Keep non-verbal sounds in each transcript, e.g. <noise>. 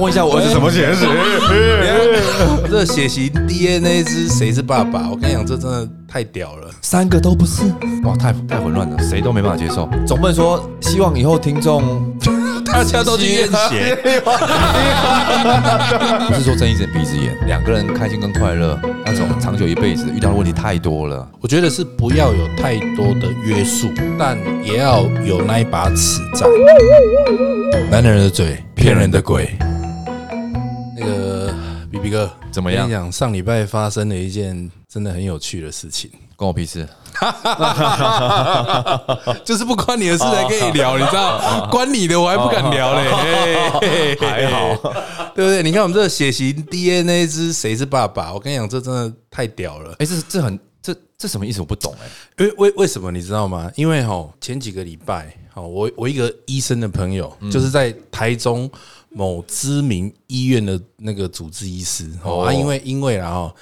问一下我儿子什么血型？<laughs> 这血型 DNA 是谁是爸爸？我跟你讲，这真的太屌了。三个都不是，哇，太太混乱了，谁都没办法接受。总不能说希望以后听众 <laughs> 大家都去验血，<laughs> 不是说睁一只眼闭一只眼，两个人开心跟快乐那种长久一辈子遇到的问题太多了。我觉得是不要有太多的约束，但也要有那一把尺在。男人的嘴，骗人的鬼。哥怎么样我跟你讲，上礼拜发生了一件真的很有趣的事情，关我屁事。<laughs> 就是不关你的事才跟你聊，你知道？<laughs> 关你的我还不敢聊嘞。<laughs> 还好，对不对？你看我们这个血型 DNA 之谁是爸爸？我跟你讲，这真的太屌了。哎，这这很这这什么意思？我不懂哎。因为为为什么你知道吗？因为哈前几个礼拜，好我我一个医生的朋友，就是在台中某知名医院的那个主治医师，哦，啊，因为因为然后，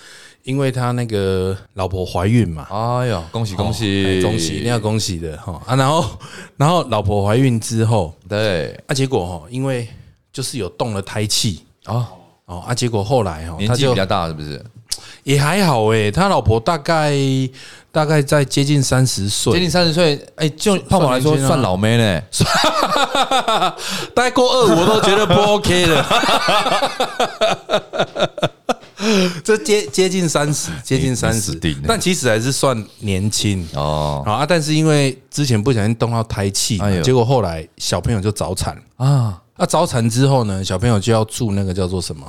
因为他那个老婆怀孕嘛，哎呦，恭喜恭喜。哎恭喜，一定要恭喜的哈啊，然后然后老婆怀孕之后，对。啊，结果哈，因为就是有动了胎气。啊，哦啊，结果后来哈，年纪比较大是不是？也还好诶，他老婆大概大概在接近三十岁，接近三十岁，哎，就胖宝来说算年轻啊算老妹呢。<laughs> 大概过二五我都觉得不 OK 了。<laughs> 这接接近三十，接近三十但其实还是算年轻哦好啊。但是因为之前不小心动到胎气结果后来小朋友就早产。啊，那早产之后呢，小朋友就要住那个叫做什么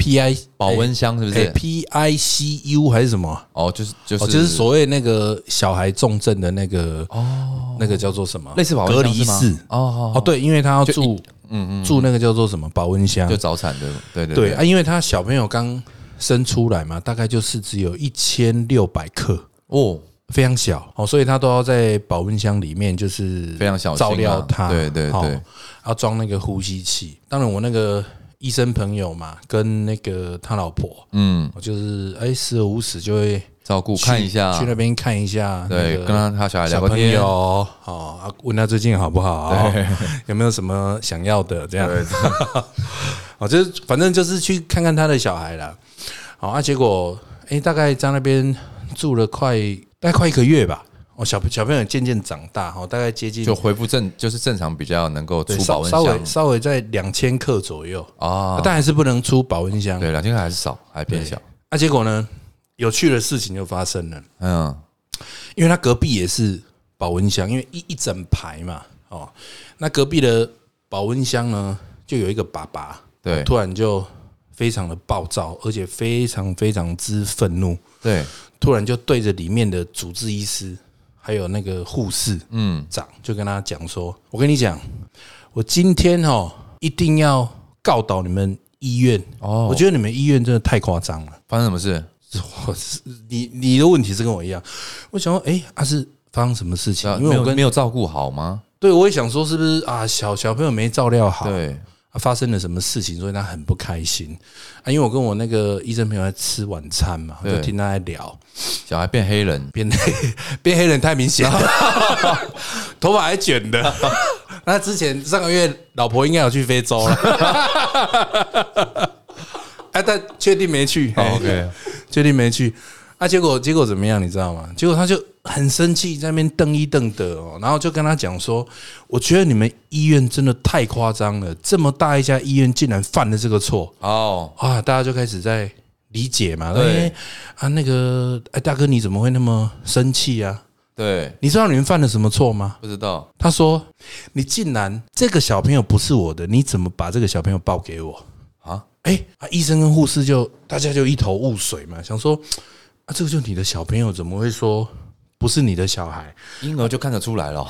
PI 保温箱是不哎是？PICU 还是什么？哦，就是就是哦，就是所谓那个小孩重症的那个哦，那个叫做什么？类似保温隔离室。哦哦，对，因为他要住嗯嗯，住那个叫做什么保温箱就。早产的，对对对啊，因为他小朋友刚生出来嘛，大概就是只有一千六百克，哦，非常小哦，所以他都要在保温箱里面就是非常小照料他，对对哦对要装那个呼吸器。当然，我那个医生朋友嘛，跟那个他老婆，嗯，我就是哎时而无时就会照顾看一下。去，那边看一下，对，跟他他小孩聊个天，友。哦，啊问他最近好不好，有没有什么想要的这样。对，<laughs> 哦，就是反正就是去看看他的小孩啦。好啊，结果哎、大概在那边住了快大概快一个月吧。哦，小小朋友渐渐长大，哦，大概接近就恢复正，就是正常比较能够出保温稍稍微箱。稍微在两千克左右，啊，但还是不能出保温箱。对，两千克还是少，还偏小，啊，结果呢，有趣的事情就发生了，嗯，因为他隔壁也是保温箱，因为一一整排嘛，哦，那隔壁的保温箱呢，就有一个爸爸，对突然就非常的暴躁，而且非常非常之愤怒，对，突然就对着里面的主治医师还有那个护士嗯，长，就跟他讲说：“我跟你讲，我今天哦一定要告倒你们医院。哦我觉得你们医院真的太夸张了。发生什么事？<laughs> 我是你你的问题是跟我一样，我想说，哎，啊是发生什么事情？因为我跟没有照顾好吗？对我也想说，是不是啊小小朋友没照料好？对，啊，发生了什么事情，所以他很不开心啊。因为我跟我那个医生朋友在吃晚餐嘛，我就对听他在聊，小孩变黑人，变黑 <laughs> 变黑人太明显了，<laughs> 头发还卷的。<laughs> 那之前上个月老婆应该有去非洲了，哎，但确定没去。哦 OK 确定没去。啊，结果结果怎么样？你知道吗？结果他就很生气，在那边瞪一瞪的哦，然后就跟他讲说：“我觉得你们医院真的太夸张了，这么大一家医院竟然犯了这个错哦，啊！”大家就开始在理解嘛，对哎啊，那个哎，大哥你怎么会那么生气啊？对，你知道你们犯了什么错吗？不知道，他说：“你竟然这个小朋友不是我的，你怎么把这个小朋友抱给我？”啊，哎、啊，医生跟护士就大家就一头雾水嘛，想说啊，这个就你的小朋友，怎么会说不是你的小孩？婴儿就看得出来了，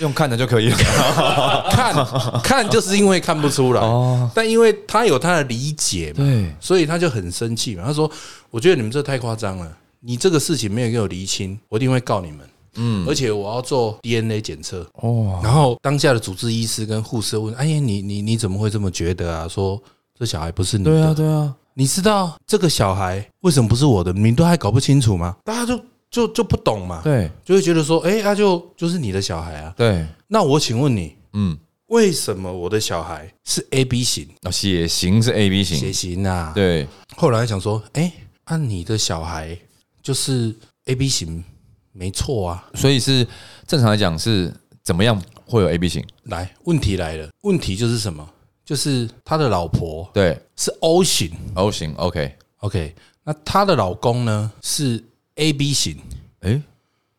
用看的就可以了。<laughs> 看看就是因为看不出来，哦，但因为他有他的理解嘛，对，所以他就很生气嘛。他说：“我觉得你们这太夸张了，你这个事情没有给我厘清，我一定会告你们。嗯，而且我要做 DNA 检测。哦，然后当下的主治医师跟护士问：‘哎呀，你你你怎么会这么觉得啊？说这小孩不是你的？’对啊，对啊，你知道这个小孩为什么不是我的？你都还搞不清楚吗？大家就就就不懂嘛，对就会觉得说，哎、他就就是你的小孩啊。对，那我请问你，嗯，为什么我的小孩是 A B 型啊，血型是 A B 型血型，型啊？对，后来想说，哎、按、你的小孩就是 A B 型，没错啊。所以是正常来讲是怎么样会有 A B 型？来，问题来了，问题就是什么？就是他的老婆对是 O 型，O 型，OK，，OK，那他的老公呢是 A B 型。哎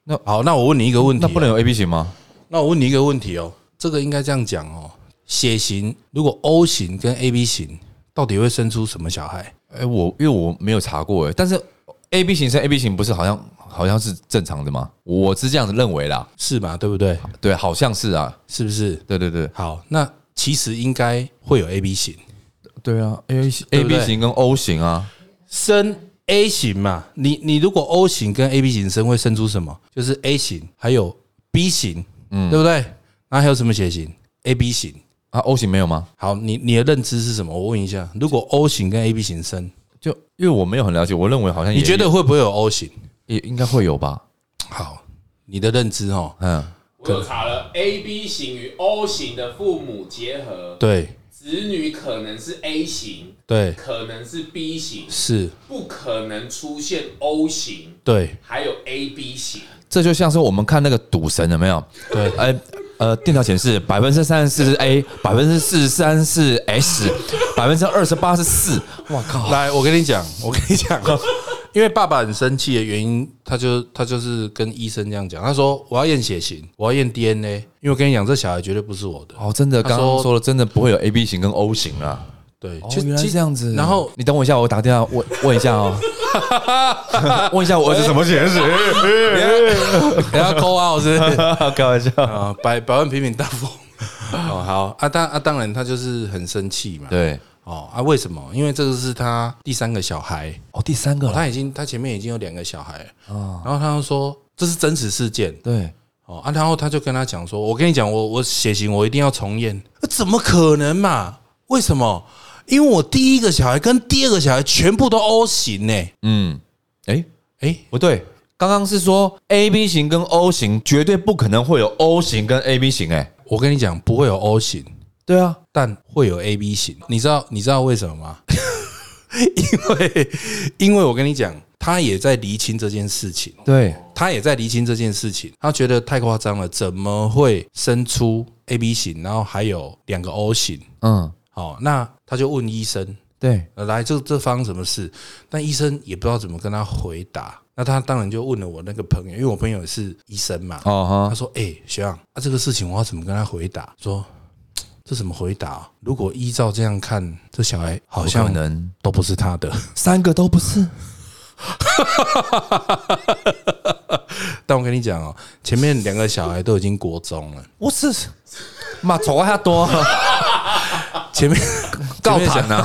那，好，那我问你一个问题啊、那不能有 A B 型吗？那我问你一个问题哦，这个应该这样讲哦，血型如果 O 型跟 AB 型，到底会生出什么小孩？哎，我因为我没有查过哎，但是 A B 型生 A B 型不是好像好像是正常的吗？我是这样子认为啦，是吧？对不对？对，好像是啊，是不是？对对对好，那其实应该会有 AB 型，对啊，A 对 A 不 B 对型跟 O 型啊，生 A 型嘛，你你如果 O 型跟 AB 型生会生出什么？就是 A 型，还有 B 型，嗯，对不对？那还有什么血型？AB 型。啊 O 型没有吗？好，你你的认知是什么？我问一下，如果 O 型跟 AB 型生，就因为我没有很了解，我认为好像你觉得会不会有 O 型？也应该会有吧？好，你的认知哦，嗯，我有查了，A B 型与 O 型的父母结合，对子女可能是 A 型，对可能是 B 型，是，不可能出现 O 型，对还有 A B 型。这就像是我们看那个赌神有没有？对呃呃，电脑显示百分之三十四是 A，百分之四十三是 S，百分之二十八是四。哇靠！来，我跟你讲，我跟你讲，因为爸爸很生气的原因，他就他就是跟医生这样讲，他说我要验血型，我要验 DNA，因为我跟你讲，这小孩绝对不是我的。哦，真的，刚刚说了，真的不会有 A B 型跟 O 型啊。对，哦，原来是这样子。然后你等我一下，我打电话问问一下哦，<laughs> 问一下我儿子什么血型？等下扣啊，是不是？<laughs> 开玩笑。啊，百百万平民大富翁。哦，好啊，当啊，当然他就是很生气嘛。对，哦啊，为什么？因为这个是他第三个小孩，哦，第三个了。他已经他前面已经有两个小孩了。然后他就说这是真实事件。对，哦啊，然后他就跟他讲说：“我跟你讲，我我血型我一定要重验，怎么可能嘛？为什么？因为我第一个小孩跟第二个小孩全部都 O 型呢、嗯，哎，哎，不对，刚刚是说 A B 型跟 O 型绝对不可能会有 O 型跟 A B 型，哎，我跟你讲，不会有 O 型，对啊，但会有 AB 型。你知道你知道为什么吗？<laughs> 因为因为我跟你讲，他也在厘清这件事情，对，他也在厘清这件事情。他觉得太夸张了，怎么会生出 AB 型，然后还有两个 O 型？嗯，好，那他就问医生，对，呃来这这方什么事？但医生也不知道怎么跟他回答。那他当然就问了我那个朋友，因为我朋友也是医生嘛。哦哈，他说：“哎、学长，啊，这个事情我要怎么跟他回答？说这怎么回答？如果依照这样看，这小孩好像能都不是他的。<laughs> 三个都不是，<laughs> 但我跟你讲哦，前面两个小孩都已经国中了，我是妈丑还多，<laughs> 前面告前面的小谈呐，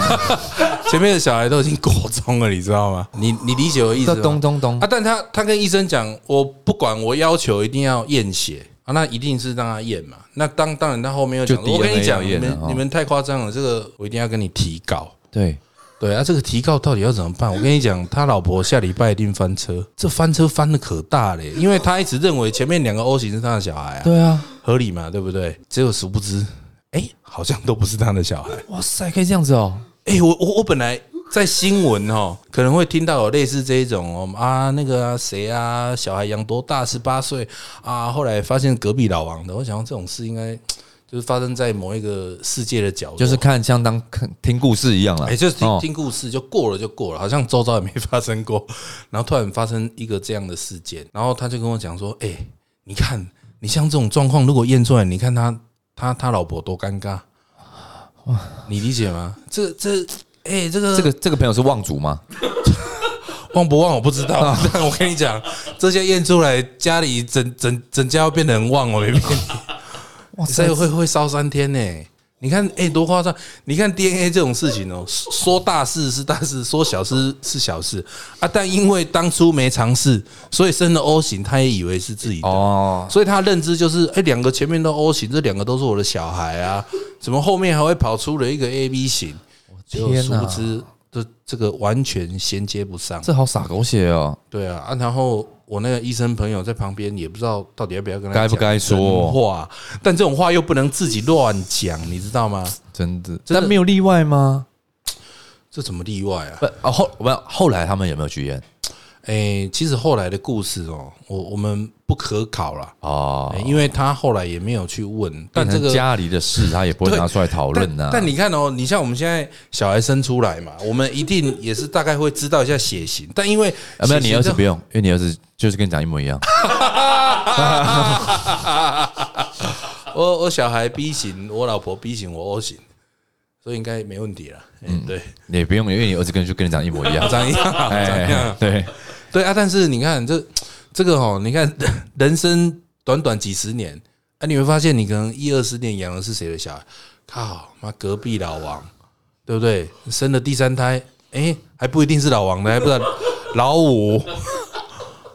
前面的小孩都已经国中了，你知道吗？你你理解我的意思吗？咚咚咚啊，，但他他跟医生讲，我不管，我要求一定要验血啊，那一定是让他验嘛。那当当然，他后面又讲我跟你讲，你们你们太夸张了，这个我一定要跟你提告。对，对啊，这个提告到底要怎么办？我跟你讲，他老婆下礼拜一定翻车，这翻车翻的可大嘞，因为他一直认为前面两个 O 型是他的小孩啊，对啊，合理嘛，对不对？结果殊不知，哎，好像都不是他的小孩。哇塞，可以这样子哦，哎、我我我本来在新闻哦，可能会听到有类似这一种哦啊，那个啊谁啊，小孩养多大，十八岁啊，后来发现隔壁老王的，我想说这种事应该 <tsk> 就是发生在某一个世界的角落，就是看相当看听故事一样了，哎、就是听哦听故事就过了就过了，好像周遭也没发生过，<laughs> 然后突然发生一个这样的事件，然后他就跟我讲说，哎、你看你像这种状况，如果验出来，你看他他他老婆多尴尬，哇，<laughs> 你理解吗？这这。哎、这个这个这个朋友是望族吗？<laughs> 忘不忘我不知道，<laughs> 但我跟你讲，这些验出来，家里整整整家要变得很旺，我没骗你。<laughs> 哇所以会会烧三天呢。你看，哎、多夸张！你看 DNA 这种事情哦，说大事是大事，说小事是小事啊。但因为当初没尝试，所以生了 O 型，他也以为是自己的，哦，所以他认知就是，哎、两个前面都 O 型，这两个都是我的小孩啊，怎么后面还会跑出了一个 AB 型？结果天哪殊不知这这个完全衔接不上。这好傻狗血哦。对啊，啊，然后我那个医生朋友在旁边也不知道到底要不要跟他该不该说话，但这种话又不能自己乱讲，你知道吗？真的，真的但没有例外吗？这怎么例外啊？不，啊后我们后来他们有没有去验？哎，其实后来的故事哦，我我们不可考了。哦哎，因为他后来也没有去问，但这个家里的事，他也不会拿出来讨论呐。但但你看哦，你像我们现在小孩生出来嘛，我们一定也是大概会知道一下血型，但因为啊，没有，你儿子不用，因为你儿子就是跟你讲一模一样。<laughs> 我我小孩 B 型，我老婆 B 型，我 O 型，所以应该没问题了。嗯，对，你也不用，因为你儿子跟就跟你长一模一样。<laughs> 长一样，<laughs> 长一样哎，，对，对啊。但是你看这这个哦，你看 <laughs> 人生短短几十年，啊，你会发现你可能一二十年养的是谁的小孩？靠，妈隔壁老王，对不对？生了第三胎，哎，还不一定是老王的，还不知道老五，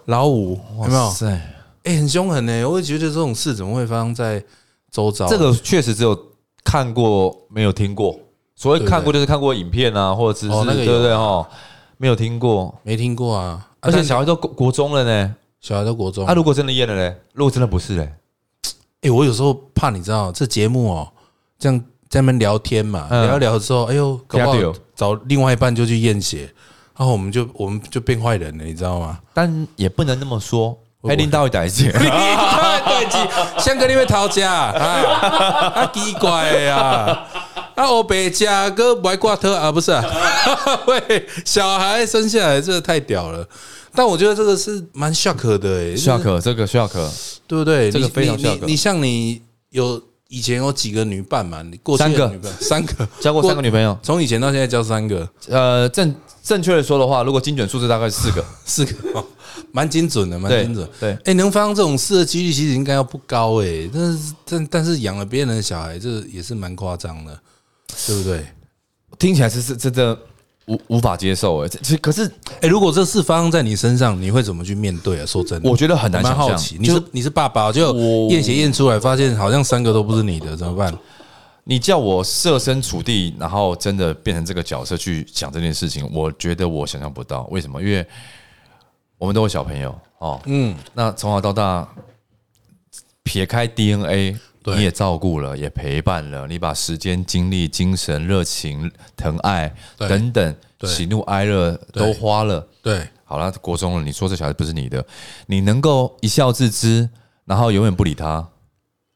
老五有没有？塞，哎，很凶狠呢。我会觉得这种事怎么会发生在周遭？这个确实只有看过没有听过。所谓看过就是看过影片啊，或者是哦那个有对不对？哈？没有听过，没听过啊，而且小孩都国国中了呢。小孩都国中。啊，如果真的验了嘞，如果真的不是嘞，哎、我有时候怕你知道，这节目哦，这样在那边聊天嘛，嗯。聊一聊之后，哎呦，搞不好找另外一半就去验血，然后我们就我们就变坏人了，你知道吗？但也不能那么说。会哎，领导会逮起，<laughs> <laughs> <laughs> 对不香哥你会逃家啊？啊，奇怪的呀！啊，我白家哥不爱挂特啊，不是啊？<laughs> 喂，小孩生下来这个太屌了，但我觉得这个是蛮 shock 的哎、shock 这个 shock，对不对？这个非常 shock 你你像你有以前有几个女伴嘛？你过去三个女伴，三个，交过三个女朋友。从以前到现在交三个，呃，正正确的说的话，如果精准数字大概是四个。<laughs> 四个，哦蛮精准的，蛮精准。对，哎，能发生这种事的几率其实应该要不高哎，但是但但是养了别人的小孩，这也是蛮夸张的，对不对？听起来是是真的无无法接受哎。这其实可是哎，如果这事发生在你身上，你会怎么去面对啊？说真的，我觉得很难想象好奇，。你就是你是爸爸，就验血验出来，发现好像三个都不是你的，怎么办？你叫我设身处地，然后真的变成这个角色去想这件事情，我觉得我想象不到。为什么？因为我们都有小朋友哦，嗯，那从小到大，撇开 DNA，对你也照顾了，也陪伴了，你把时间、精力、精神、热情、疼爱等等喜怒哀乐都花了。对，好了，国中了，你说这小孩不是你的，你能够一笑置之，然后永远不理他。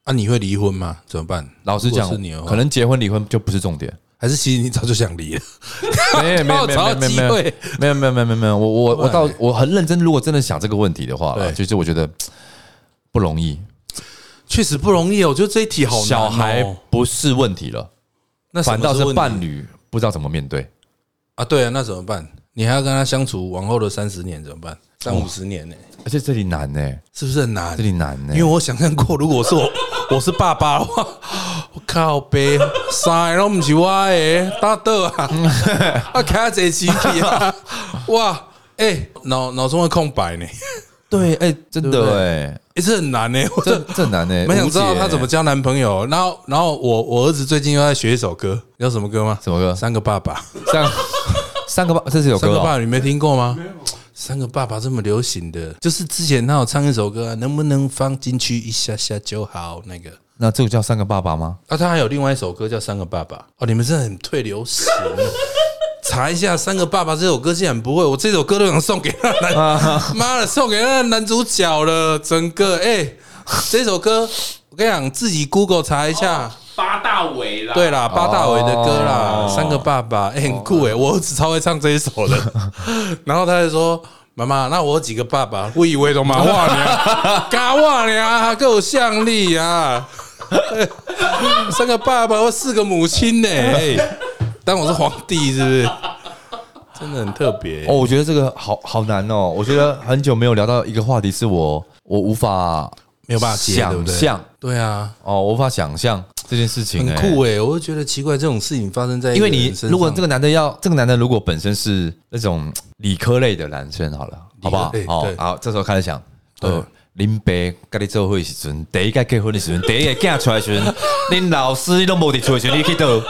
啊，你会离婚吗？怎么办？老实讲可能结婚离婚就不是重点。还是其实你早就想离了，<laughs> 没有没有没有没有没有。没有没有没有没有，我我我不然到我很认真，如果真的想这个问题的话就是我觉得不容易。确实不容易哦。我觉得这一题好小孩不是问题了，那反倒是伴侣不知道怎么面对。啊。对啊，那怎么办？你还要跟他相处往后的三十年怎么办？三五十年呢？而且这里难呢、是不是很难这？里难呢、因为我想象过，如果是我，我是爸爸的话，我靠背三个都不是我的，打倒啊！啊，开这机器啊！哇，哎，脑脑中会空白呢，对，哎、真的哎、哎，这很难呢。我这这难呢、蛮想知道无解他怎么交男朋友。然后，然后我我儿子最近又在学一首歌，叫什么歌吗？什么歌？三个爸爸。三三个爸，这是有歌哦、三个爸爸，你没听过吗？三个爸爸这么流行的，就是之前他有唱一首歌、啊，能不能放进去一下下就好？那个那这个叫三个爸爸吗？啊，他还有另外一首歌叫《三个爸爸》哦，你们真的很退流行。<laughs> 查一下《三个爸爸》这首歌，竟然不会，我这首歌都想送给那男，<laughs> 妈的，送给那男主角了，整个哎、这首歌我跟你讲，自己 Google 查一下。八大尾啦，对啦，八大伟的歌啦，哦三个爸爸，哎、很酷哎、我儿子超会唱这一首的。<laughs> 然后他就说：“妈妈，那我有几个爸爸？我以为都马哇呢，嘎哇呢，够像力啊！<laughs> 三个爸爸或四个母亲呢、哎当我是皇帝是不是？真的很特别、哦，我觉得这个好好难哦。我觉得很久没有聊到一个话题，是我我无法没有办法？想象。对啊，哦，我无法想象这件事情、哎。很酷哎、我就觉得奇怪，这种事情发生在因为你如果这个男的要这个男的如果本身是那种理科类的男生，好了，好不好？好好，这时候开始想，对呃，林北跟你做伙的时阵，第一个结婚的时阵，第一个嫁出来的时阵，<laughs> 恁老师你都无伫厝的时阵，你去倒？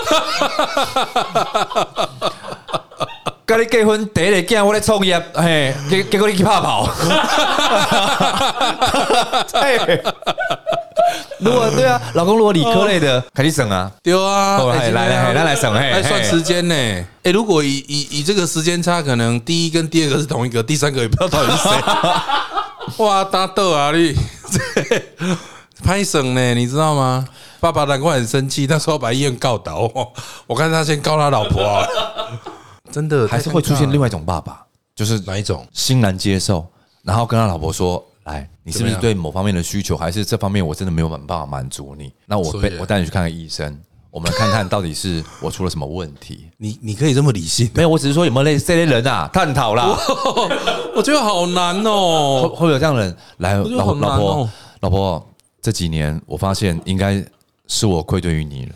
跟你结婚第一个囝我在创业，嘿，结结果你去拍跑。<laughs> 对，如果对啊，老公如果理科类的，赶紧省啊。对啊，来来来来来省嘿来算嘿时间呢。哎，如果以以以这个时间差，可能第一跟第二个是同一个，第三个也不知道到底是谁。哇，打斗啊你！<laughs> 拍省呢，你知道吗？爸爸难怪很生气，那时候把医院告倒。<laughs> 我看他先告他老婆啊，真的还是会出现另外一种爸爸，就是哪一种？欣然接受，然后跟他老婆说：“来，你是不是对某方面的需求，还是这方面我真的没有办法满足你？那我被我带你去看看医生，我们看看到底是我出了什么问题。你你可以这么理性？没有，我只是说有没有类似这类人啊，探讨啦。<laughs> 我觉得好难会哦。会有这样的人来，老觉得好难老婆哦老婆，这几年我发现应该是我愧对于你了。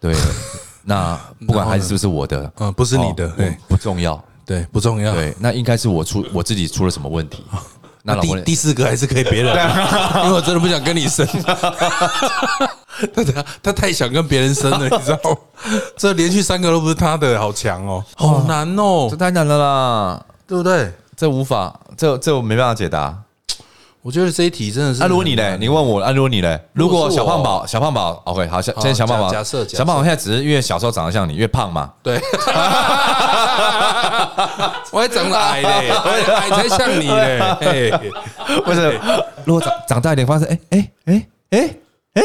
对，<laughs> 那不管孩子是不是我的，嗯不是你的哦对不重要。对，不重要。对，那应该是我出我自己出了什么问题。<laughs> 那第第四个还是可以别人，因为我真的不想跟你生。<laughs> 他他他太想跟别人生了，<laughs> 你知道吗？<laughs> 这连续三个都不是他的，好强哦，好难哦这，太难了啦，对不对？这无法，这这我没办法解答。<tsk> 我觉得这一题真的是。啊，如果你嘞，你问我，啊，如果你嘞，如果小胖宝，小胖宝，OK，好，现好现在小胖宝，假假设假设小胖宝现在只是因为小时候长得像你，越胖嘛，对，我还长得矮嘞，矮矮才像你嘞，嘿，不是？如果长长大一点，发现，哎哎哎哎哎，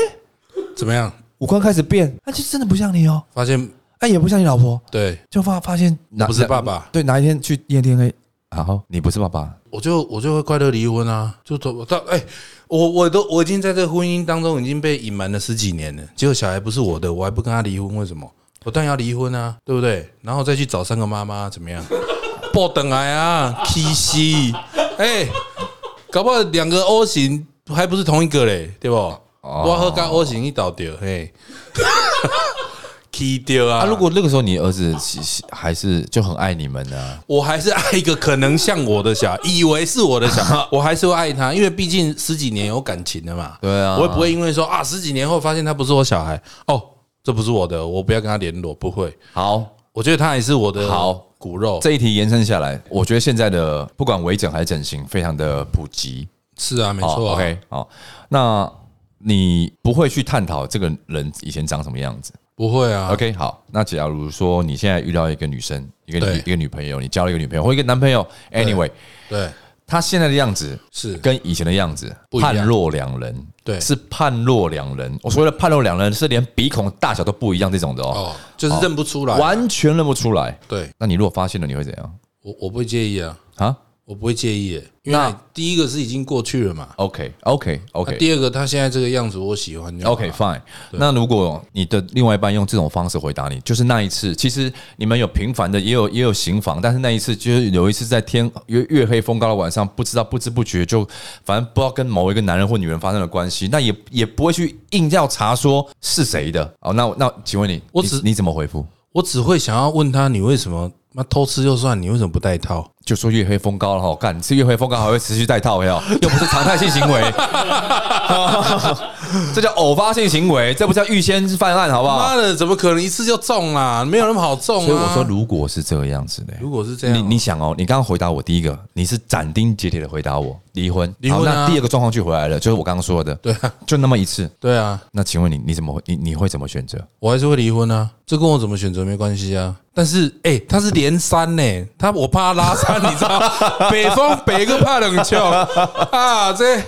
怎么样？五官开始变，那就真的不像你哦，发现哎，也不像你老婆，对，就发发现哪不是爸爸，对，哪一天去验 DNA，然后，你不是爸爸，我就我就会快乐离婚啊，就走到哎、我我都我已经在这婚姻当中已经被隐瞒了十几年了，结果小孩不是我的，我还不跟他离婚，为什么？我当然要离婚啊，对不对？然后再去找三个妈妈，怎么样？<laughs> 抱等来啊，K C，哎，搞不好两个 O 型还不是同一个嘞，对不？我和跟 O 型一倒掉，嘿 <laughs> 掉啊！啊，如果那个时候你儿子还是就很爱你们呢，我还是爱一个可能像我的小孩，以为是我的小孩，<laughs> 我还是会爱他，因为毕竟十几年有感情了嘛。对啊我也不会因为说啊，十几年后发现他不是我小孩，哦，这不是我的，我不要跟他联络，不会。好，我觉得他还是我的好骨肉，这一题延伸下来，我觉得现在的不管微整还是整形，非常的普及。是啊，没哦错啊。OK，好，那你不会去探讨这个人以前长什么样子？不会啊。？OK，好，那假如说你现在遇到一个女生，一个女一个女朋友，你交了一个女朋友或一个男朋友，anyway，对，他现在的样子是。跟以前的样子判若两人，对。是判若两人。我所谓的判若两人，是连鼻孔大小都不一样这种的哦，哦，就是认不出来。完全认不出来。对。那你如果发现了，你会怎样？我我不会介意啊，啊我不会介意，因为第一个是已经过去了嘛。？OK，OK，OK，第二个，他现在这个样子我喜欢就好了。OK fine。那如果你的另外一半用这种方式回答你，就是那一次，其实你们有频繁的，也有也有行房，但是那一次就是有一次在天月月黑风高的晚上，不知道不知不觉就反正不知道跟某一个男人或女人发生了关系，那也也不会去硬要查说是谁的。哦，那那请问你，我只你你怎么回复？我只会想要问他，你为什么妈偷吃就算，你为什么不带套？就说月黑风高了哈，干你是月黑风高还会持续戴套哟，又不是常态性行为，<laughs> <laughs> 这叫偶发性行为，这不叫预先犯案，好不好？妈的，怎么可能一次就中啊？没有那么好中啊！所以我说，如果是这个样子的，如果是这样，你你想哦，你刚刚回答我第一个，你是斩钉截铁的回答我离婚，好离婚啊那第二个状况就回来了，就是我刚刚说的，对啊，就那么一次。对啊，那请问你你怎么会你你会怎么选择？我还是会离婚啊，这跟我怎么选择没关系啊。但是，哎、他是连三呢、他我怕他拉山，你知道，<laughs> 北风北个怕冷球啊，这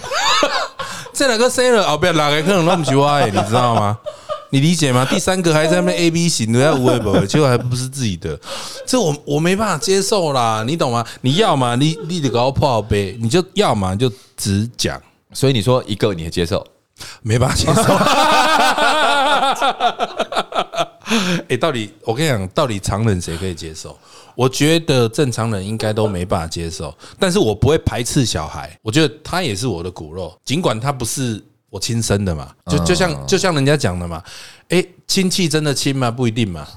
这两个生了后边哪个可能都不是我的，<laughs> 你知道吗？你理解吗？第三个还在那边 A B 型的要无微不为，结果还不是自己的，这我我没办法接受啦，你懂吗？你要嘛，你你得搞破呗，你就要嘛就只讲，所以你说一个你也接受，没办法接受。<laughs> 哎、<laughs> 到底我跟你讲，到底常人谁可以接受？我觉得正常人应该都没办法接受，但是我不会排斥小孩，我觉得他也是我的骨肉，尽管他不是我亲生的嘛，就就像就像人家讲的嘛，哎、亲戚真的亲吗？不一定嘛，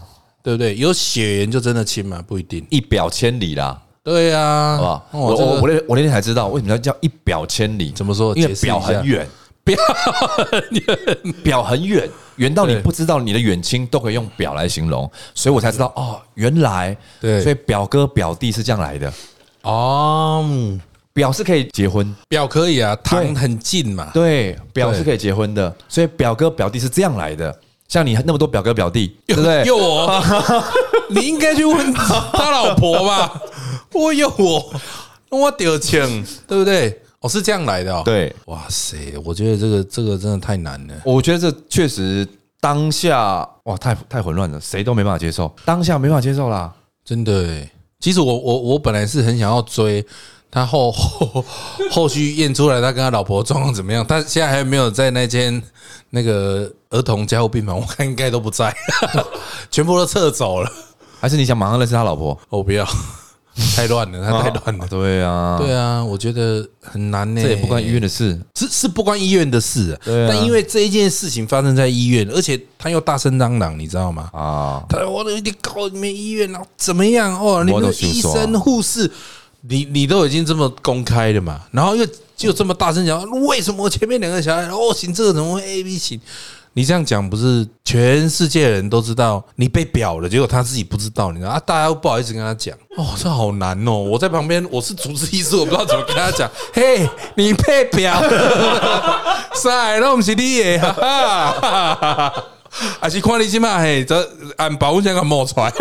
对不对？有血缘就真的亲吗？不一定。一表千里啦，对啊，好不好？哦我我我那我那天才知道为什么要叫一表千里，怎么说？因为表很，远，表 <laughs> 表很远，远到你不知道你的远亲都可以用表来形容，所以我才知道哦，原来对所以表哥表弟是这样来的，哦，嗯表是可以结婚，表可以啊，堂很近嘛。对，表是可以结婚的，所以表哥表弟是这样来的。像你那么多表哥表弟，对不对？有我，你应该去问他老婆吧。我有我，我丢钱，对不对？哦，是这样来的哦。，对，哇塞，我觉得这个这个真的太难了。我觉得这确实当下哇，太太混乱了，谁都没办法接受，当下没办法接受啦。真的诶，其实我我我本来是很想要追他后后 <laughs> 后续验出来他跟他老婆状况怎么样，但现在还没有在那间那个儿童加护病房，我看应该都不在，<laughs> 全部都撤走了。还是你想马上认识他老婆？我不要，太乱了，他太乱了。对啊，对啊，我觉得很难呢。这也不关医院的事。是是不关医院的事但因为这一件事情发生在医院，而且他又大声嚷嚷，你知道吗？啊，他我都有点告你们医院，然后怎么样哦？你我们医生、护士，你你都已经这么公开了嘛，然后又就这么大声讲，为什么我前面两个小孩哦行这个怎么会 A B 型？你这样讲不是全世界人都知道你被表了，结果他自己不知道，你知道啊？大家又不好意思跟他讲，哦，这好难哦！我在旁边，我是主治医师，我不知道怎么跟他讲。嘿，你被表了，<laughs> 啥都不是你的，哈哈哈哈哈！还是看你即嘛嘿，这按保温箱给冒出来，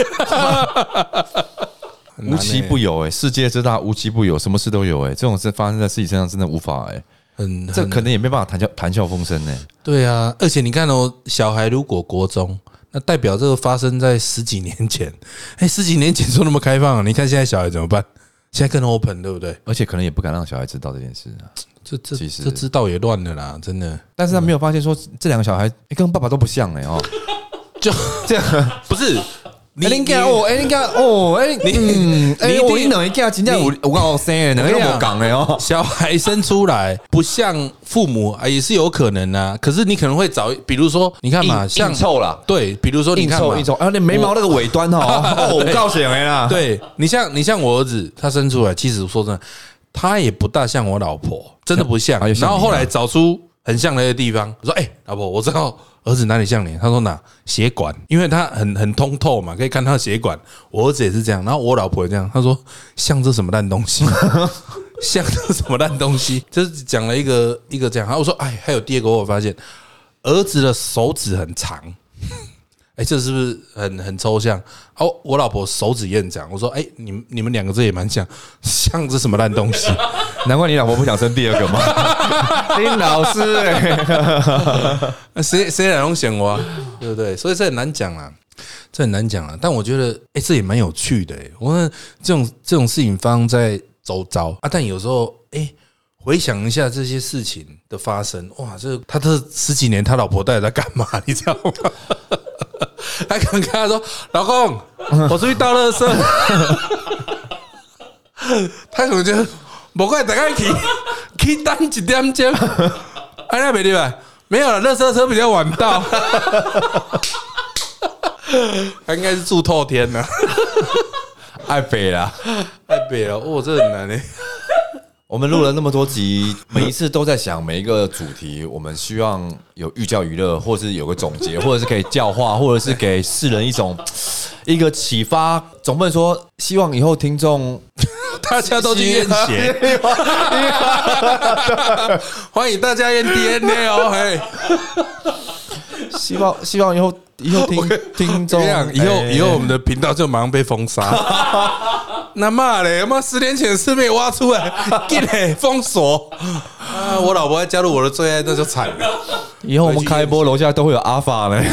很 <laughs> 难无奇不有哎、世界之大无奇不有，什么事都有哎、这种事发生在自己身上真的无法哎、很很这可能也没办法谈笑谈笑风生呢、对啊，而且你看哦，小孩如果国中，那代表这个发生在十几年前。<laughs> 哎，十几年前说那么开放，你看现在小孩怎么办？现在更 open，对不对？而且可能也不敢让小孩知道这件事啊。这这其实这知道也乱了啦，真的。但是他没有发现说这两个小孩、欸跟爸爸都不像哎、哦，就这样。<laughs> 不是你哎，你讲哦，哎，你讲哦，哎，你嗯，哎，你我你两个囝真正有有够生的，两个都无讲的哦。小孩生出来不像父母啊，也是有可能啊。可是你可能会找，比如说你看嘛，像硬凑啦，对，比如说你看嘛硬凑硬凑，啊，那眉毛那个尾端哦，<laughs> 哦，我告诉你啦，对你像你像我儿子，他生出来，其实说真的，他也不大像我老婆，真的不像。然后后来找出很像的一个地方，我说：“哎，老婆，我知道儿子哪里像你。”他说：“哪？血管，因为他很很通透嘛，可以看他的血管。我儿子也是这样，然后我老婆也这样。他说：像这什么烂东西？<laughs> 像这什么烂东西？就是讲了一个一个这样。然后我说：哎，还有第二个，我发现儿子的手指很长。”哎，这是不是很很抽象？哦，我老婆手指也很长。我说，哎，你们你们两个这也蛮像，像这什么烂东西？<laughs> 难怪你老婆不想生第二个嘛。<laughs> 丁老师，哎，<laughs> 谁谁来弄选我、啊，对不对？所以这很难讲啊，这很难讲啊。但我觉得，哎，这也蛮有趣的、哎，我说这种这种事情发生在周遭啊，但有时候，哎，回想一下这些事情的发生，哇，这他这十几年他老婆到底在干嘛？你知道吗？他可能跟他说：“老公，我出去倒垃圾。”他可能就不怪大概去去等一点钟，哎，那没对吧？没有了，垃圾车比较晚到。他应该是住透天呢，爱北了。太北了，哦，这很难诶。我们录了那么多集，每一次都在想每一个主题，我们希望有寓教于乐，或是有个总结，或者是可以教化，或者是给世人一种 <sniffs> 一个启发。总不能说希望以后听众大家都去验血，<laughs> 欢迎大家验 DNA 哦，嘿。希望希望以后以后听 <laughs> 听众这样以后哎以后我们的频道就马上被封杀。<laughs> 那骂嘞，妈十年前的事被挖出来，<laughs> 给嘞封锁啊！我老婆要加入我的最爱，那就惨了。以后我们开播楼下都会有阿法呢。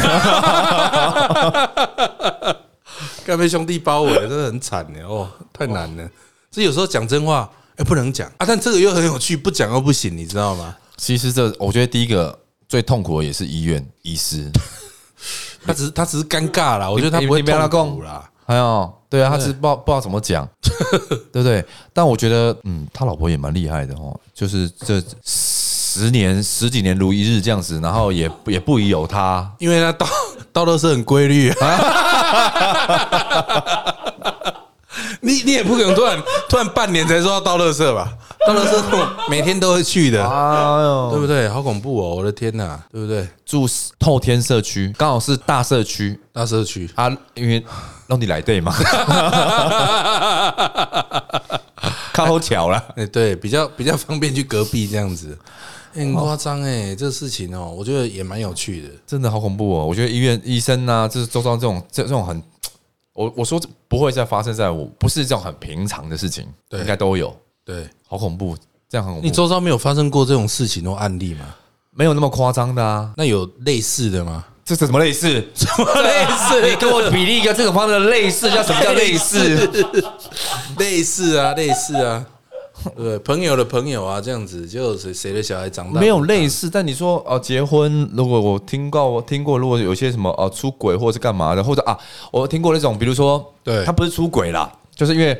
该被兄弟包围，真的很惨呢。哦，太难了。这有时候讲真话，哎，不能讲啊，但这个又很有趣，不讲又不行，你知道吗？其实这我觉得第一个最痛苦的也是医院医师，<laughs> 他只是他只是尴尬啦，我觉得他不会痛苦啦。还有对啊，他只是不知道不知道怎么讲，<laughs> 对不对？但我觉得，嗯，他老婆也蛮厉害的哦，就是这十年十几年如一日这样子，然后也 <laughs> 也不疑有他，因为他倒倒的是很规律啊。你你也不可能突然突然半年才说要倒垃圾吧？倒垃圾每天都会去的，哎呦，对不对？好恐怖哦！我的天哪，对不对？住透天社区，刚好是大社区大社区，啊，因为让你来对嘛，<laughs> 靠后桥了。哎，对，比较比较方便去隔壁这样子，哎很夸张哎，这事情哦，我觉得也蛮有趣的。真的好恐怖哦！我觉得医院医生啊，就是周遭这种这这种很，我我说不会再发生在我，不是这种很平常的事情，对应该都有，对好恐怖，这样很恐怖。你周遭没有发生过这种事情或案例吗？没有那么夸张的啊，那有类似的吗？这是什么类似？什么类似？<laughs> 你跟我比例一个这种方面的类似，叫什么叫类似？<laughs> 类似啊，类似啊，对，朋友的朋友啊，这样子，就谁谁的小孩长大没有类似，但你说哦，结婚，如果我听过，我听过，如果有些什么哦出轨或者是干嘛的，或者啊，我听过那种，比如说，对他不是出轨啦，就是因为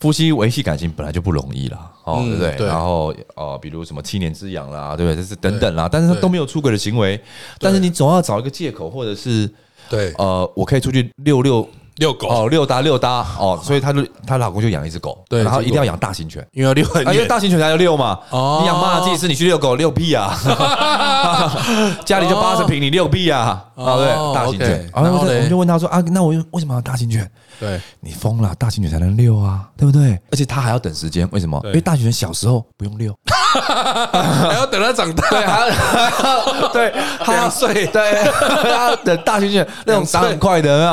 夫妻维系感情本来就不容易啦，哦，嗯对不对？对然后哦，比如什么七年之痒啦，对不对？这是等等啦，但是他都没有出轨的行为，但是你总要找一个借口，或者是对呃，我可以出去遛遛。遛狗，哦，遛搭遛搭哦，所以她就她老公就养一只狗，对然后一定要养大型犬，因为要遛很啊，因为，大型犬才要遛嘛。哦你养马尔济斯，你去遛狗遛屁啊！<laughs> <laughs> 家里就八十平，你遛屁啊！啊，对哦，大型犬。然然后我们就问他说啊，那我为什么要大型犬？对你疯了，大型犬才能遛啊，对不对？而且他还要等时间，为什么？因为大型犬小时候不用遛，<laughs> 还要等它长大，对，还要对，还要两岁对，还要等大型犬那种长很快的，有没有？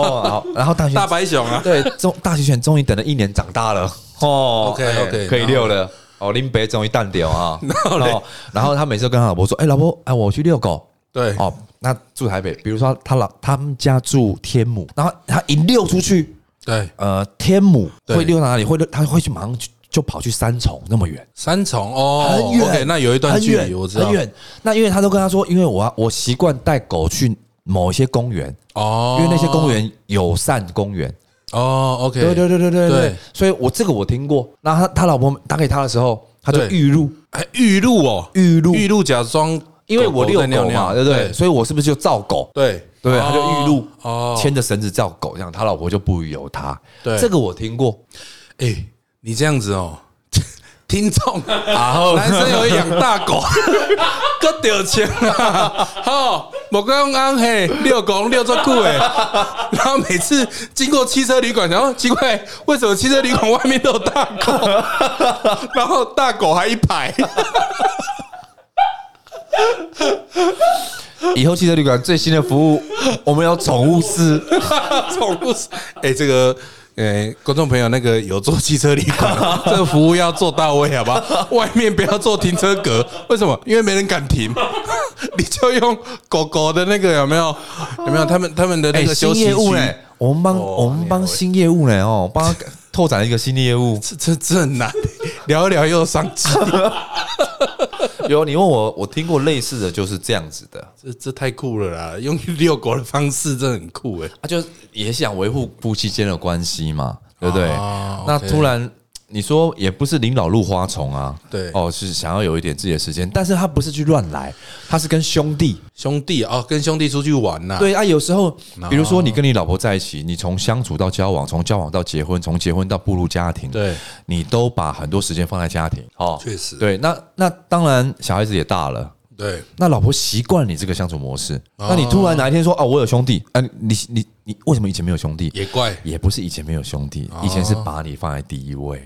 哦，好，然后大型大白熊啊，对，终大型犬终于等了一年长大了，哦 OK，OK，哎可以遛了。哦，林北终于淡掉啊，然后，然后他每次跟他老婆说：“哎，老婆，哎，我去遛狗。”对，哦，那住台北，比如说他老他们家住天母，然后他一遛出去，对，呃，天母对。会遛到哪里？会溜，他会去马上去就跑去三重那么远，三重？哦，很远那有一段距离，我知道。很，远。那因为他都跟他说，因为我要我习惯带狗去某一些公园，哦，因为那些公园友善公园。哦，OK，对对对对对对对，所以我这个我听过。那他他老婆打给他的时候，他就对预录还预录哦，预录，预录假装，因为我遛狗嘛，对不对？所以我是不是就照狗？对对，他就预录哦，牵着绳子照狗，这样他老婆就不由他。对这个我听过。哎，你这样子哦，听众 <laughs> 然后男生有养大狗，个丢钱啊！<laughs> 好，某个用安嘿遛狗遛这酷哎，然后每次经过汽车旅馆，然后奇怪，为什么汽车旅馆外面都有大狗？<laughs> 然后大狗还一排，以后汽车旅馆最新的服务，我们有宠物师。宠物是哎，这个。哎，观众朋友，那个有做汽车旅馆，<laughs> 这个服务要做到位，好不好？外面不要做停车格，为什么？因为没人敢停，<laughs> 你就用狗狗的那个有没有？有没有？他们他们的那哎，个休息区？我们帮哦我们帮新业务呢哦，帮他 <laughs> 拓展一个新的业务。这这这很难，聊一聊又上机，<laughs> 有你问我，我听过类似的就是这样子的。这这太酷了啦！用遛狗的方式，真的很酷哎。他就也想维护夫妻间的关系嘛，对不对？哦那突然你说也不是临老入花丛啊，对哦，是想要有一点自己的时间，但是他不是去乱来，他是跟兄弟。兄弟哦，跟兄弟出去玩呐，对啊，有时候比如说你跟你老婆在一起，你从相处到交往，从交往到结婚，从结婚到步入家庭，对你都把很多时间放在家庭。哦，确实对，那那当然小孩子也大了。对那老婆习惯你这个相处模式，哦那你突然哪一天说哦，我有兄弟，啊，你你你为什么以前没有兄弟？也怪也不是以前没有兄弟，哦以前是把你放在第一位。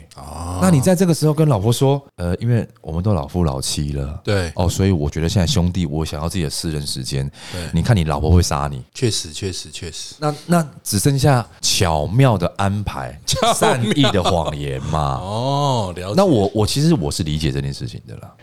那你在这个时候跟老婆说，呃，因为我们都老夫老妻了，对哦，所以我觉得现在兄弟，我想要自己的私人时间。你看你老婆会杀你，确实确实确实，那那只剩下巧妙的安排、<laughs> 善意的谎言嘛。哦，了解。那我我其实我是理解这件事情的啦。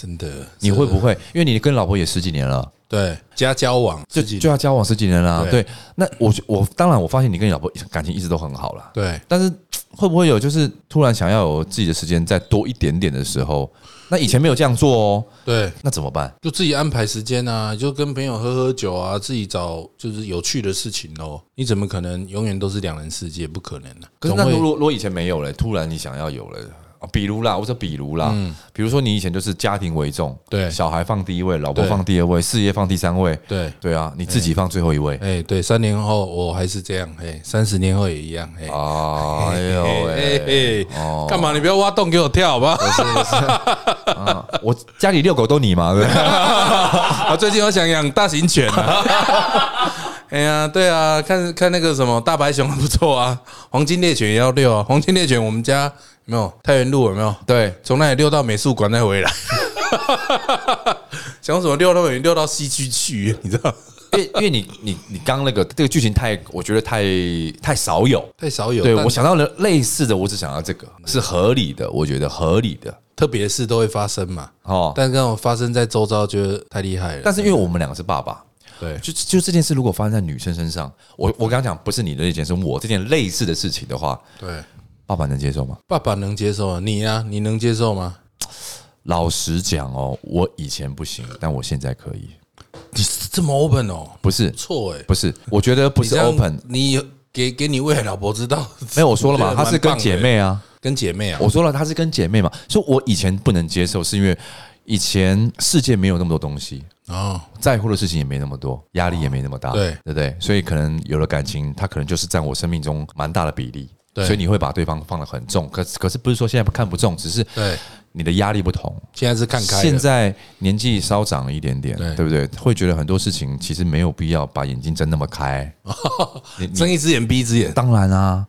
真的，你会不会？因为你跟老婆也十几年了。对加交往就自己就要交往十几年了、对对，那我我当然我发现你跟你老婆 <tsk> 感情一直都很好了。对但是 <tsk> 会不会有就是突然想要有自己的时间再多一点点的时候，那以前没有这样做哦，对，那怎么办？就自己安排时间啊，就跟朋友喝喝酒啊，自己找就是有趣的事情哦。你怎么可能永远都是两人世界？不可能的、可是那如果如果以前没有了，突然你想要有了，哦比如啦，我说比如啦，嗯比如说你以前就是家庭为重，嗯对小孩放第一位，老婆放第二位，事业放第三位，对，对啊，你自己放最后一位。哎，对，三年后我还是这样，哎，三十年后也一样，哎。哎呦哎干嘛？你不要挖洞给我跳，好吧？啊我家里遛狗都你嘛，对不对？我 <laughs> 最近我想养大型犬啊。<laughs> 哎呀，对啊，看看那个什么大白熊不错啊，黄金猎犬也要遛啊。黄金猎犬我们家有没有太原路有没有？对，从那里溜到美术馆再回来。<laughs> 想什么溜到远，溜到西区去，你知道？因为因为你你你刚刚那个这个剧情太，我觉得太太少有。太少有。但对我想到了类似的，我只想到这个是合理的，我觉得合理的特别的事都会发生嘛，哦。但刚好发生在周遭，觉得太厉害了。但是因为我们两个是爸爸，对就就这件事如果发生在女生身上，我我刚刚讲不是你的那件，事我这件类似的事情的话，对，爸爸能接受吗？爸爸能接受啊，你呀、你能接受吗？老实讲哦，我以前不行，但我现在可以。你是这么 open 哦，不是错哎，不是，我觉得不是 open，你给给你未来老婆知道，没有我说了嘛，她是跟姐妹啊，跟姐妹啊，我说了她是跟姐妹嘛，所以我以前不能接受，是因为以前世界没有那么多东西，哦，在乎的事情也没那么多，压力也没那么大，对对不对？所以可能有了感情，它可能就是占我生命中蛮大的比例。对所以你会把对方放得很重，可是可是不是说现在不看不重，只是对，你的压力不同。现在是看开，现在年纪稍长了一点点，对对不对？会觉得很多事情其实没有必要把眼睛睁那么开。<laughs> 睁一只眼闭一只眼，当然啊，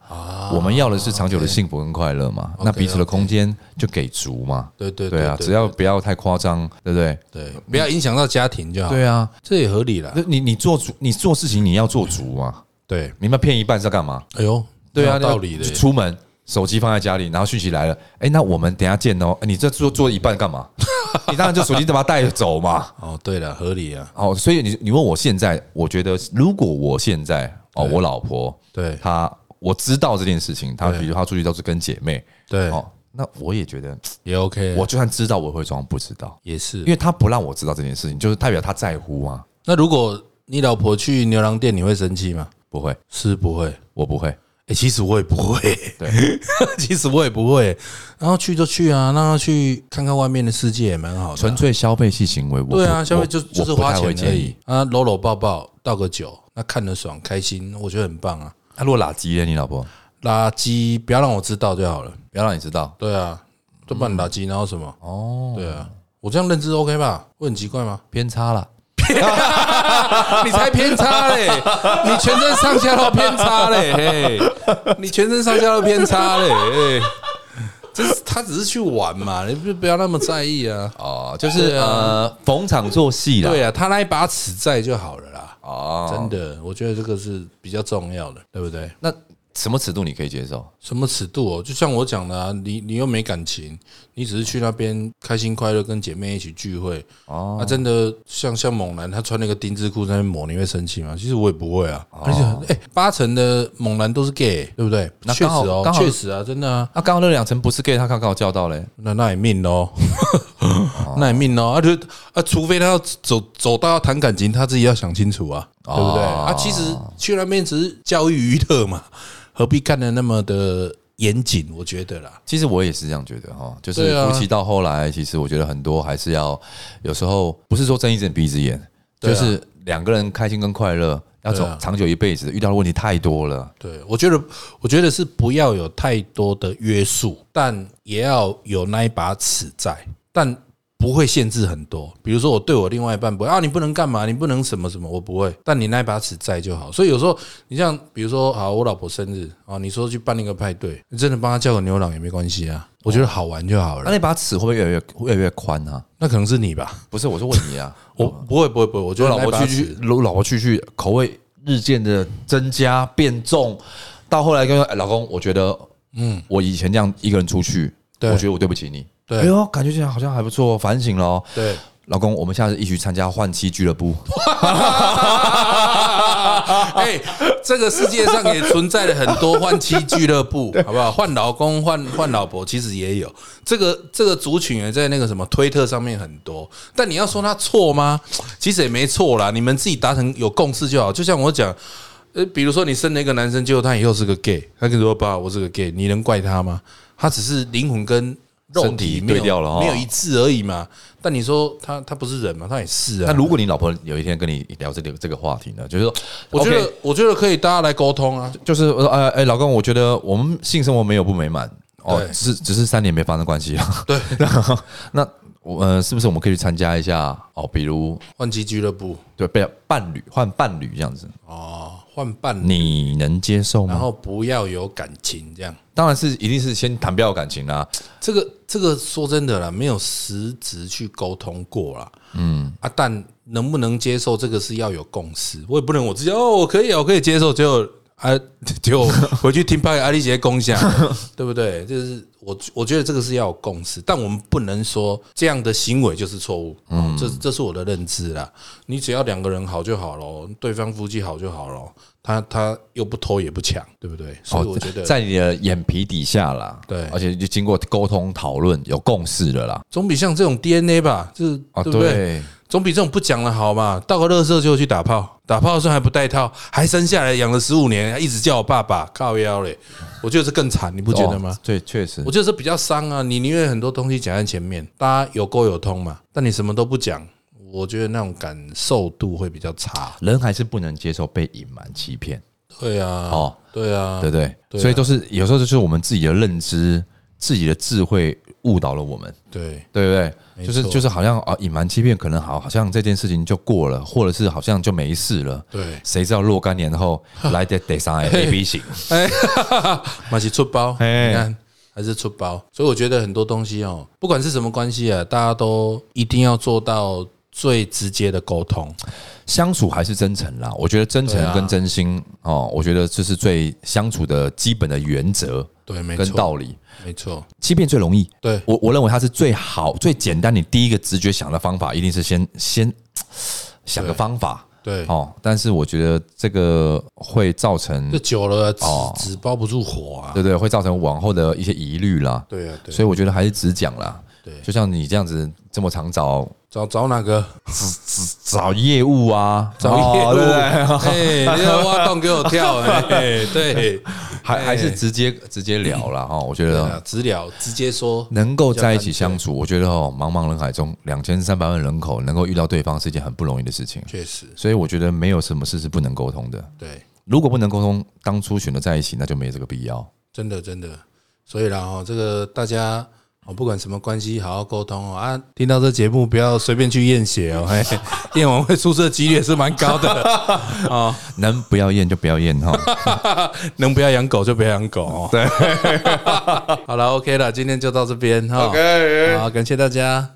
我们要的是长久的幸福跟快乐嘛。那彼此的空间就给足嘛。对对对啊，只要不要太夸张，对不对？对，不要影响到家庭就好。对啊，这也合理了。那你你做主，你做事情你要做足嘛。对，你们骗一半是要干嘛？哎呦，对啊，道理的就。出门手机放在家里，然后讯息来了，哎，那我们等一下见哦。哎你这做做一半干嘛？<laughs> 你当然就手机把它带走嘛。哦，对了，合理啊。哦，所以你你问我现在，我觉得如果我现在哦，我老婆对她我知道这件事情，她比如她出去都是跟姐妹对，哦，那我也觉得，<tsk> 也 OK。我就算知道，我会装不知道，也是因，为她不让我知道这件事情，就是代表她在乎啊。那如果你老婆去牛郎店，你会生气吗？不会，是不会。我不会。哎，其实我也不会。对，<laughs> 其实我也不会。然后去就去啊，让他去看看外面的世界也蛮好的啊。纯粹消费性行为，我对啊，消费就就是花钱而已。啊，搂搂抱抱，倒个酒，那看得爽开心，我觉得很棒啊。他如果垃圾了，你老婆垃圾不要让我知道就好了。不要让你知道对啊，都不然垃圾，然后什么？哦，对啊，我这样认知 OK 吧？会很奇怪吗？偏差了。<laughs> <laughs> 你才偏差嘞！你全身上下都偏差嘞！嘿，你全身上下都偏差嘞！嘿，这是他只是去玩嘛，你不不要那么在意啊。哦，就是呃，逢场作戏啦。对啊，他那一把尺在就好了啦。哦，真的，我觉得这个是比较重要的，对不对？那什么尺度你可以接受？什么尺度哦？就像我讲的啊，你你又没感情，你只是去那边开心快乐，跟姐妹一起聚会。哦，啊，真的像像猛男，他穿那个丁字裤在那边抹，你会生气吗？其实我也不会啊，而且哎，八成的猛男都是 gay，对不对？那确实哦确实啊，真的啊，那刚刚那两层不是 gay，他刚刚好叫到嘞。那那也命喽，<laughs> 那也命哦，啊就啊，除非他要走走到要谈感情，他自己要想清楚啊，对不对？啊，其实去那边只是教育娱乐嘛，<laughs> 何必看的那么的严谨？我觉得啦，其实我也是这样觉得哈，就是夫妻到后来，其实我觉得很多还是要，有时候不是说睁一只眼闭一只眼，就是两个人开心跟快乐，要走长久一辈子，遇到的问题太多了。对，我觉得，我觉得是不要有太多的约束，但也要有那一把尺在，但不会限制很多。比如说，我对我另外一半不会啊，你不能干嘛，你不能什么什么，我不会。但你那一把尺在就好。所以有时候，你像比如说，啊，我老婆生日啊，你说去办一个派对，你真的帮她叫个牛郎也没关系啊，我觉得好玩就好了。那那把尺会不会越来越越来越宽啊？那可能是你吧，不是，我是问你啊。我不会不会不会，我觉得老婆去去老婆去去口味日渐的增加变重，到后来跟哎老公，我觉得，嗯，我以前这样一个人出去，我觉得我对不起你。对哎呦，感觉这样好像还不错，反省了哦。对。老公，我们下次一起去参加换妻俱乐部。<laughs> 哎，这个世界上也存在了很多换妻俱乐部，<laughs> 好不好？换老公、换换老婆，其实也有这个这个族群也在那个什么推特上面很多。但你要说他错吗？其实也没错啦，你们自己达成有共识就好。就像我讲，呃，比如说你生了一个男生，结果他以后是个 gay，他跟你说爸，我是个 gay，你能怪他吗？他只是灵魂跟肉身体对调了哦没有一次而已嘛。但你说他他不是人嘛？他也是啊。那如果你老婆有一天跟你聊这个这个话题呢，就是说，我觉得我觉得可以大家来沟通啊。就是呃哎哎，老公，我觉得我们性生活没有不美满哦，只是只是三年没发生关系了。<laughs> 对，<laughs> 那我呃，是不是我们可以去参加一下哦？比如换妻俱乐部对，被伴侣换伴侣这样子，哦，换伴侣，你能接受吗？然后不要有感情这样。当然是一定是先谈不要感情啦。这个这个说真的啦，没有实质去沟通过啦。嗯啊，但能不能接受这个是要有共识，我也不能我自己哦，我可以啊，我可以接受，结果啊，<laughs> 结果回去听拍阿丽姐攻下，<laughs> 对不对？就是我我觉得这个是要有共识，但我们不能说这样的行为就是错误。嗯，这这是我的认知啦。你只要两个人好就好了，对方夫妻好就好了。他他又不偷也不抢，对不对？所以我觉得哦在你的眼皮底下啦，对而且就经过沟通讨论，有共识的啦。总比像这种 DNA 吧，就是啊，对不对？对，总比这种不讲了好嘛。到个乐色就去打炮，打炮的时候还不带套，还生下来养了十五年，还一直叫我爸爸，靠腰嘞。我觉得这更惨，你不觉得吗哦？？对，确实我，觉得这比较伤啊。你宁愿很多东西讲在前面，大家有沟有通嘛，但你什么都不讲，我觉得那种感受度会比较差。人还是不能接受被隐瞒欺骗对啊，哦，对啊，对不对？对啊所以都是有时候就是我们自己的认知、自己的智慧误导了我们。对对不对？就是就是好像啊，隐瞒欺骗可能好，好像这件事情就过了，或者是好像就没事了。对，谁知道若干年后 <laughs> 来得得上来 A B 型，哎，马是出包，哎你看还是出包，所以我觉得很多东西哦，不管是什么关系啊，大家都一定要做到最直接的沟通。相处还是真诚啦。我觉得真诚跟真心哦，我觉得这是最相处的基本的原则对，没跟错，道理。没错，欺骗最容易，对我我认为它是最好、最简单。你第一个直觉想的方法，一定是先先想个方法对，哦。但是我觉得这个会造成这久了哦纸纸包不住火啊。对不对？会造成往后的一些疑虑啦。对啊，对，所以我觉得还是只讲啦。对就像你这样子这么常找找找哪个？找业务啊，找业务，哦对不对？<laughs> 哎，你要挖洞给我跳，<laughs> 哎，对，还还是直接直接聊了。哈。我觉得，直聊，直接说，能够在一起相处，我觉得哦，茫茫人海中两千三百万人口能够遇到对方是一件很不容易的事情。确实，所以我觉得没有什么事是不能沟通的。对，如果不能沟通，当初选择在一起，那就没这个必要。真的真的，所以啦哦，这个大家哦，不管什么关系，好好沟通哦啊！听到这节目不要随便去验血哦，嘿，<laughs> 验完会出事的几率也是蛮高的 <laughs> 哦。能不要验就不要验哈。<laughs> 能不要养狗就不要养狗哦。对，好了，OK 了，今天就到这边哈。OK 好，感谢大家。